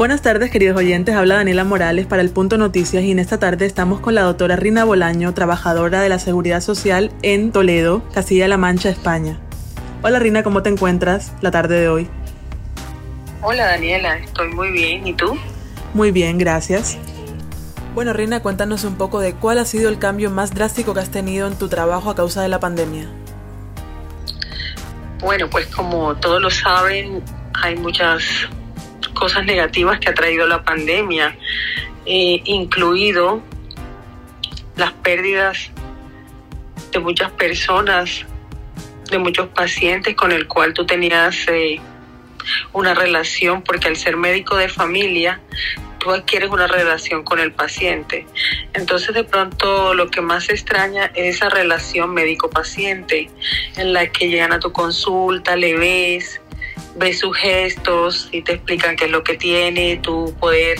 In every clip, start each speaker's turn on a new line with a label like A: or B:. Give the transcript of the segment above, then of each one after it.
A: Buenas tardes, queridos oyentes. Habla Daniela Morales para el Punto Noticias y en esta tarde estamos con la doctora Rina Bolaño, trabajadora de la Seguridad Social en Toledo, Castilla-La Mancha, España. Hola Rina, ¿cómo te encuentras la tarde de hoy?
B: Hola Daniela, estoy muy bien. ¿Y tú?
A: Muy bien, gracias. Bueno, Rina, cuéntanos un poco de cuál ha sido el cambio más drástico que has tenido en tu trabajo a causa de la pandemia.
B: Bueno, pues como todos lo saben, hay muchas cosas negativas que ha traído la pandemia, eh, incluido las pérdidas de muchas personas, de muchos pacientes con el cual tú tenías eh, una relación, porque al ser médico de familia, tú adquieres una relación con el paciente. Entonces de pronto lo que más extraña es esa relación médico-paciente, en la que llegan a tu consulta, le ves, ves sus gestos y te explican qué es lo que tiene, tú poder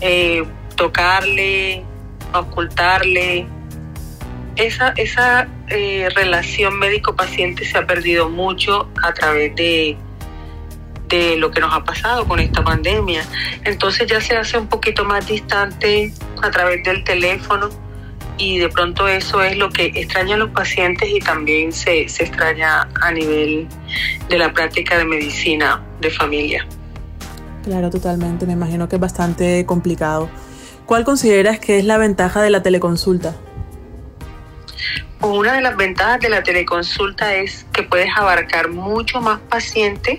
B: eh, tocarle, ocultarle. Esa, esa eh, relación médico-paciente se ha perdido mucho a través de, de lo que nos ha pasado con esta pandemia. Entonces ya se hace un poquito más distante a través del teléfono y de pronto eso es lo que extraña a los pacientes y también se, se extraña a nivel de la práctica de medicina de familia.
A: Claro, totalmente. Me imagino que es bastante complicado. ¿Cuál consideras que es la ventaja de la teleconsulta?
B: Una de las ventajas de la teleconsulta es que puedes abarcar mucho más pacientes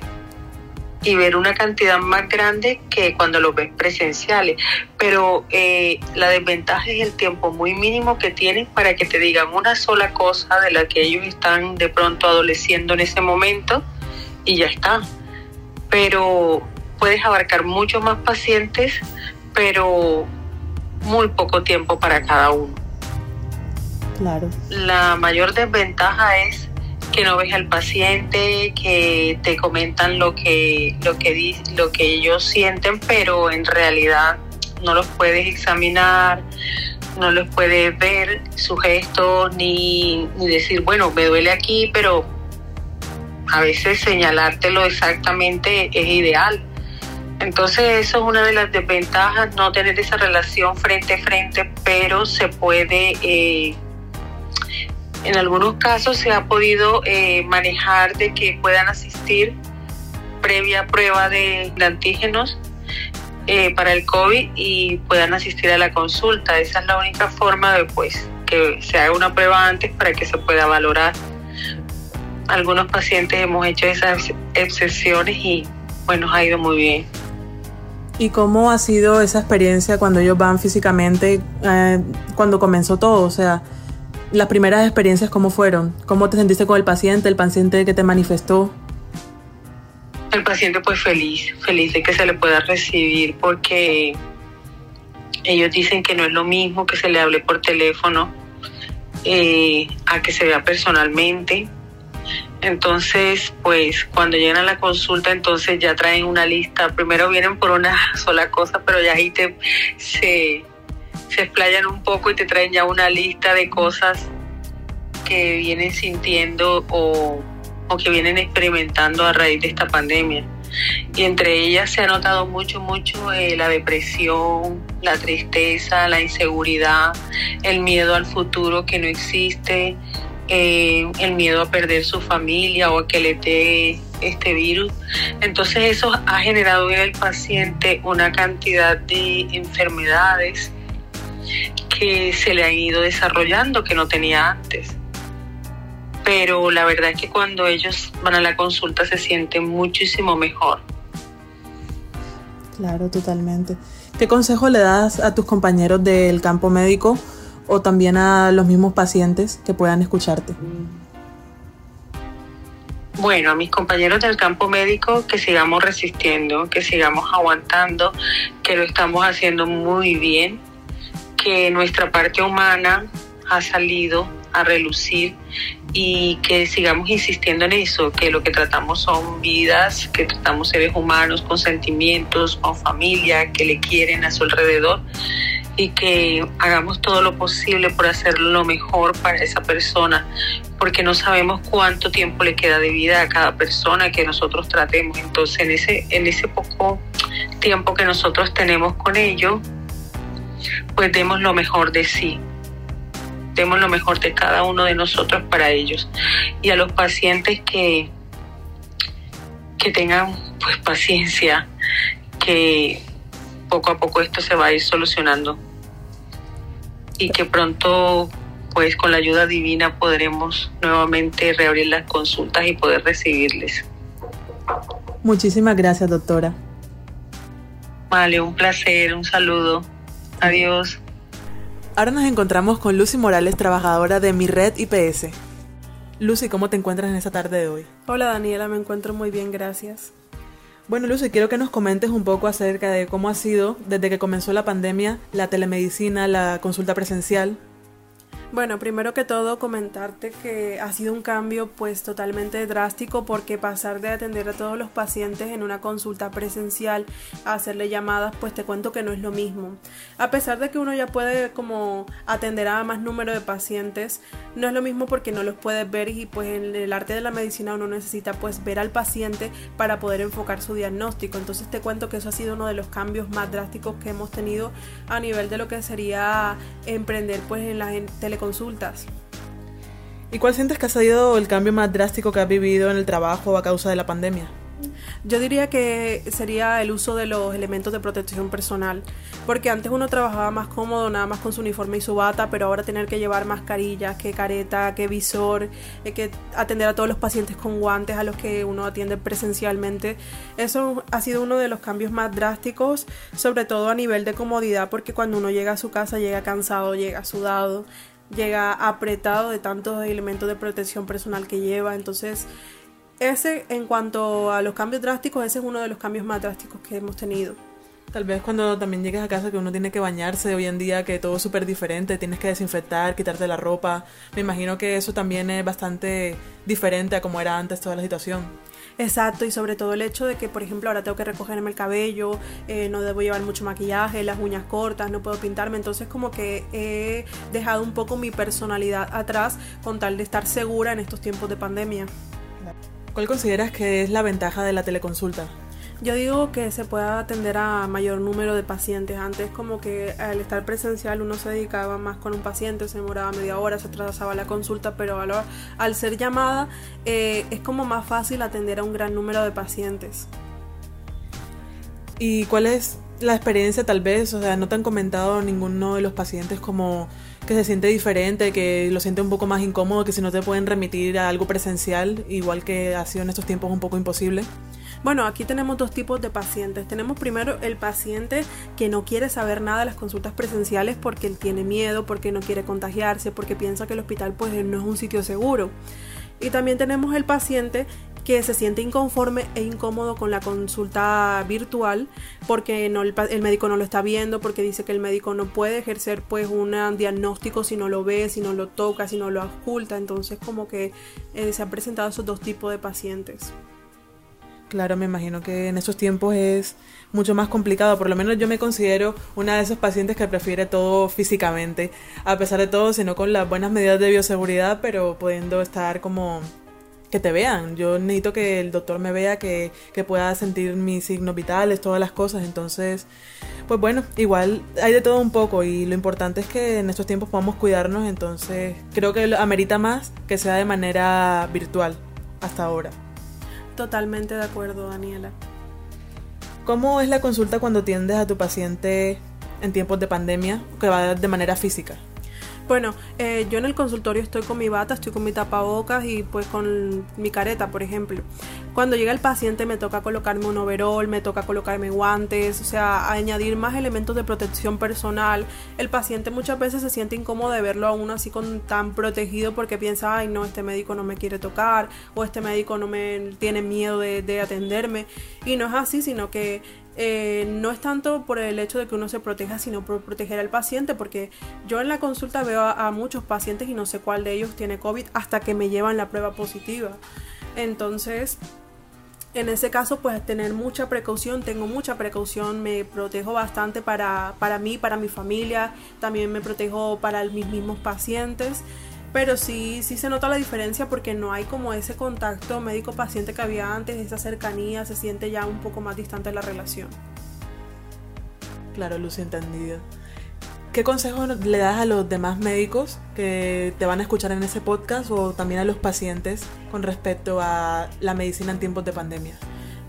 B: y ver una cantidad más grande que cuando los ves presenciales. Pero eh, la desventaja es el tiempo muy mínimo que tienen para que te digan una sola cosa de la que ellos están de pronto adoleciendo en ese momento y ya está. Pero puedes abarcar mucho más pacientes, pero muy poco tiempo para cada uno.
A: Claro.
B: La mayor desventaja es que no ves al paciente, que te comentan lo que, lo que, lo que ellos sienten, pero en realidad no los puedes examinar, no los puedes ver sus gestos, ni, ni decir, bueno, me duele aquí, pero a veces señalártelo exactamente es ideal. Entonces eso es una de las desventajas, no tener esa relación frente a frente, pero se puede eh, en algunos casos se ha podido eh, manejar de que puedan asistir previa prueba de, antígenos eh, para el COVID y puedan asistir a la consulta. Esa es la única forma de pues, que se haga una prueba antes para que se pueda valorar. Algunos pacientes hemos hecho esas excepciones y bueno, ha ido muy bien.
A: ¿Y cómo ha sido esa experiencia cuando ellos van físicamente, eh, cuando comenzó todo? O sea, las primeras experiencias, ¿cómo fueron? ¿Cómo te sentiste con el paciente, el paciente que te manifestó?
B: El paciente pues feliz, feliz de que se le pueda recibir porque ellos dicen que no es lo mismo que se le hable por teléfono eh, a que se vea personalmente. Entonces, pues cuando llegan a la consulta, entonces ya traen una lista. Primero vienen por una sola cosa, pero ya ahí te, se, se explayan un poco y te traen ya una lista de cosas que vienen sintiendo o, que vienen experimentando a raíz de esta pandemia. Y entre ellas se ha notado mucho, mucho eh, la depresión, la tristeza, la inseguridad, el miedo al futuro que no existe, eh, el miedo a perder su familia o a que le dé este virus. Entonces eso ha generado en el paciente una cantidad de enfermedades que se le han ido desarrollando que no tenía antes. Pero la verdad es que cuando ellos van a la consulta se sienten muchísimo mejor.
A: Claro, totalmente. ¿Qué consejo le das a tus compañeros del campo médico o también a los mismos pacientes que puedan escucharte?
B: Bueno, a mis compañeros del campo médico que sigamos resistiendo, que sigamos aguantando, que lo estamos haciendo muy bien, que nuestra parte humana ha salido a relucir y que sigamos insistiendo en eso, que lo que tratamos son vidas, que tratamos seres humanos con sentimientos, con familia, que le quieren a su alrededor y que hagamos todo lo posible por hacer lo mejor para esa persona, porque no sabemos cuánto tiempo le queda de vida a cada persona que nosotros tratemos. Entonces, en ese, en ese poco tiempo que nosotros tenemos con ellos, pues demos lo mejor de sí, demos lo mejor de cada uno de nosotros para ellos. Y a los pacientes que, que tengan pues paciencia, que poco a poco esto se va a ir solucionando y que pronto pues con la ayuda divina podremos nuevamente reabrir las consultas y poder recibirles.
A: Muchísimas gracias, doctora.
B: Vale, un placer, un saludo. Adiós.
A: Ahora nos encontramos con Lucy Morales, trabajadora de Mi Red IPS. Lucy, ¿cómo te encuentras en esta tarde de hoy?
C: Hola Daniela, me encuentro muy bien, gracias.
A: Bueno, Lucy, quiero que nos comentes un poco acerca de cómo ha sido desde que comenzó la pandemia la telemedicina, la consulta presencial.
C: Bueno, primero que todo comentarte que ha sido un cambio pues totalmente drástico porque pasar de atender a todos los pacientes en una consulta presencial a hacerle llamadas pues te cuento que no es lo mismo. A pesar de que uno ya puede como atender a más número de pacientes, no es lo mismo porque no los puedes ver y pues en el arte de la medicina uno necesita pues ver al paciente para poder enfocar su diagnóstico. Entonces te cuento que eso ha sido uno de los cambios más drásticos que hemos tenido a nivel de lo que sería emprender pues en las teleconsultas
A: ¿Y cuál sientes que ha sido el cambio más drástico que has vivido en el trabajo a causa de la pandemia?
C: Yo diría que sería el uso de los elementos de protección personal, porque antes uno trabajaba más cómodo, nada más con su uniforme y su bata, pero ahora tener que llevar mascarillas, que careta, que visor, eh, que atender a todos los pacientes con guantes a los que uno atiende presencialmente, eso ha sido uno de los cambios más drásticos, sobre todo a nivel de comodidad, porque cuando uno llega a su casa llega cansado, llega sudado, llega apretado de tantos elementos de protección personal que lleva. Entonces, ese en cuanto a los cambios drásticos, ese es uno de los cambios más drásticos que hemos tenido.
A: Tal vez cuando también llegues a casa que uno tiene que bañarse hoy en día, que todo es súper diferente, tienes que desinfectar, quitarte la ropa. Me imagino que eso también es bastante diferente a como era antes toda la situación.
C: Exacto, y sobre todo el hecho de que, por ejemplo, ahora tengo que recogerme el cabello, eh, no debo llevar mucho maquillaje, las uñas cortas, no puedo pintarme, entonces como que he dejado un poco mi personalidad atrás con tal de estar segura en estos tiempos de pandemia.
A: ¿Cuál consideras que es la ventaja de la teleconsulta?
C: Yo digo que se pueda atender a mayor número de pacientes. Antes como que al estar presencial uno se dedicaba más con un paciente, se demoraba media hora, se trazaba la consulta, pero al, ser llamada eh, es como más fácil atender a un gran número de pacientes.
A: ¿Y cuál es la experiencia tal vez? O sea, ¿no te han comentado ninguno de los pacientes como que se siente diferente, que lo siente un poco más incómodo, que si no te pueden remitir a algo presencial, igual que ha sido en estos tiempos un poco imposible?
C: Bueno, aquí tenemos dos tipos de pacientes. Tenemos primero el paciente que no quiere saber nada de las consultas presenciales porque él tiene miedo, porque no quiere contagiarse, porque piensa que el hospital pues no es un sitio seguro. Y también tenemos el paciente que se siente inconforme e incómodo con la consulta virtual porque el, médico no lo está viendo, porque dice que el médico no puede ejercer pues un diagnóstico si no lo ve, si no lo toca, si no lo oculta. Entonces como que eh, se han presentado esos dos tipos de pacientes.
A: Claro, me imagino que en estos tiempos es mucho más complicado. Por lo menos yo me considero una de esos pacientes que prefiere todo físicamente, a pesar de todo, sino con las buenas medidas de bioseguridad, pero pudiendo estar como que te vean. Yo necesito que el doctor me vea, que, que pueda sentir mis signos vitales, todas las cosas. Entonces, pues bueno, igual hay de todo un poco y lo importante es que en estos tiempos podamos cuidarnos. Entonces, creo que amerita más que sea de manera virtual hasta ahora.
C: Totalmente de acuerdo, Daniela.
A: ¿Cómo es la consulta cuando atiendes a tu paciente en tiempos de pandemia que va de manera física?
C: Bueno, eh, yo en el consultorio estoy con mi bata, estoy con mi tapabocas y pues con mi careta, por ejemplo. Cuando llega el paciente me toca colocarme un overall, me toca colocarme guantes, o sea, añadir más elementos de protección personal. El paciente muchas veces se siente incómodo de verlo a uno así con tan protegido porque piensa, ay no, este médico no me quiere tocar o este médico no me tiene miedo de, de atenderme. Y no es así, sino que eh, no es tanto por el hecho de que uno se proteja, sino por proteger al paciente, porque yo en la consulta veo a, muchos pacientes y no sé cuál de ellos tiene COVID hasta que me llevan la prueba positiva. Entonces, en ese caso, pues tener mucha precaución, tengo mucha precaución, me protejo bastante para, para mí, para mi familia, también me protejo para mis mismos pacientes pero sí, sí se nota la diferencia porque no hay como ese contacto médico-paciente que había antes, esa cercanía, se siente ya un poco más distante la relación.
A: Claro, Lucy, entendido. ¿Qué consejos le das a los demás médicos que te van a escuchar en ese podcast o también a los pacientes con respecto a la medicina en tiempos de pandemia?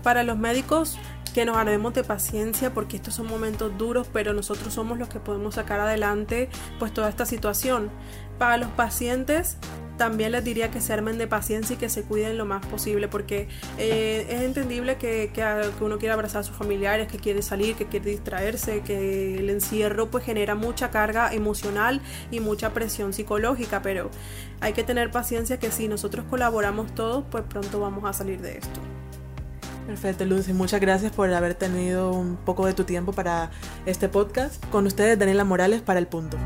C: Para los médicos, que nos armemos de paciencia porque estos son momentos duros, pero nosotros somos los que podemos sacar adelante pues toda esta situación. Para los pacientes, también les diría que se armen de paciencia y que se cuiden lo más posible porque eh, es entendible que, que, uno quiere abrazar a sus familiares, que quiere salir, que quiere distraerse, que el encierro pues genera mucha carga emocional y mucha presión psicológica, pero hay que tener paciencia que si nosotros colaboramos todos pues pronto vamos a salir de esto.
A: Perfecto, Lucy. Muchas gracias por haber tenido un poco de tu tiempo para este podcast. Con ustedes, Daniela Morales, para el punto.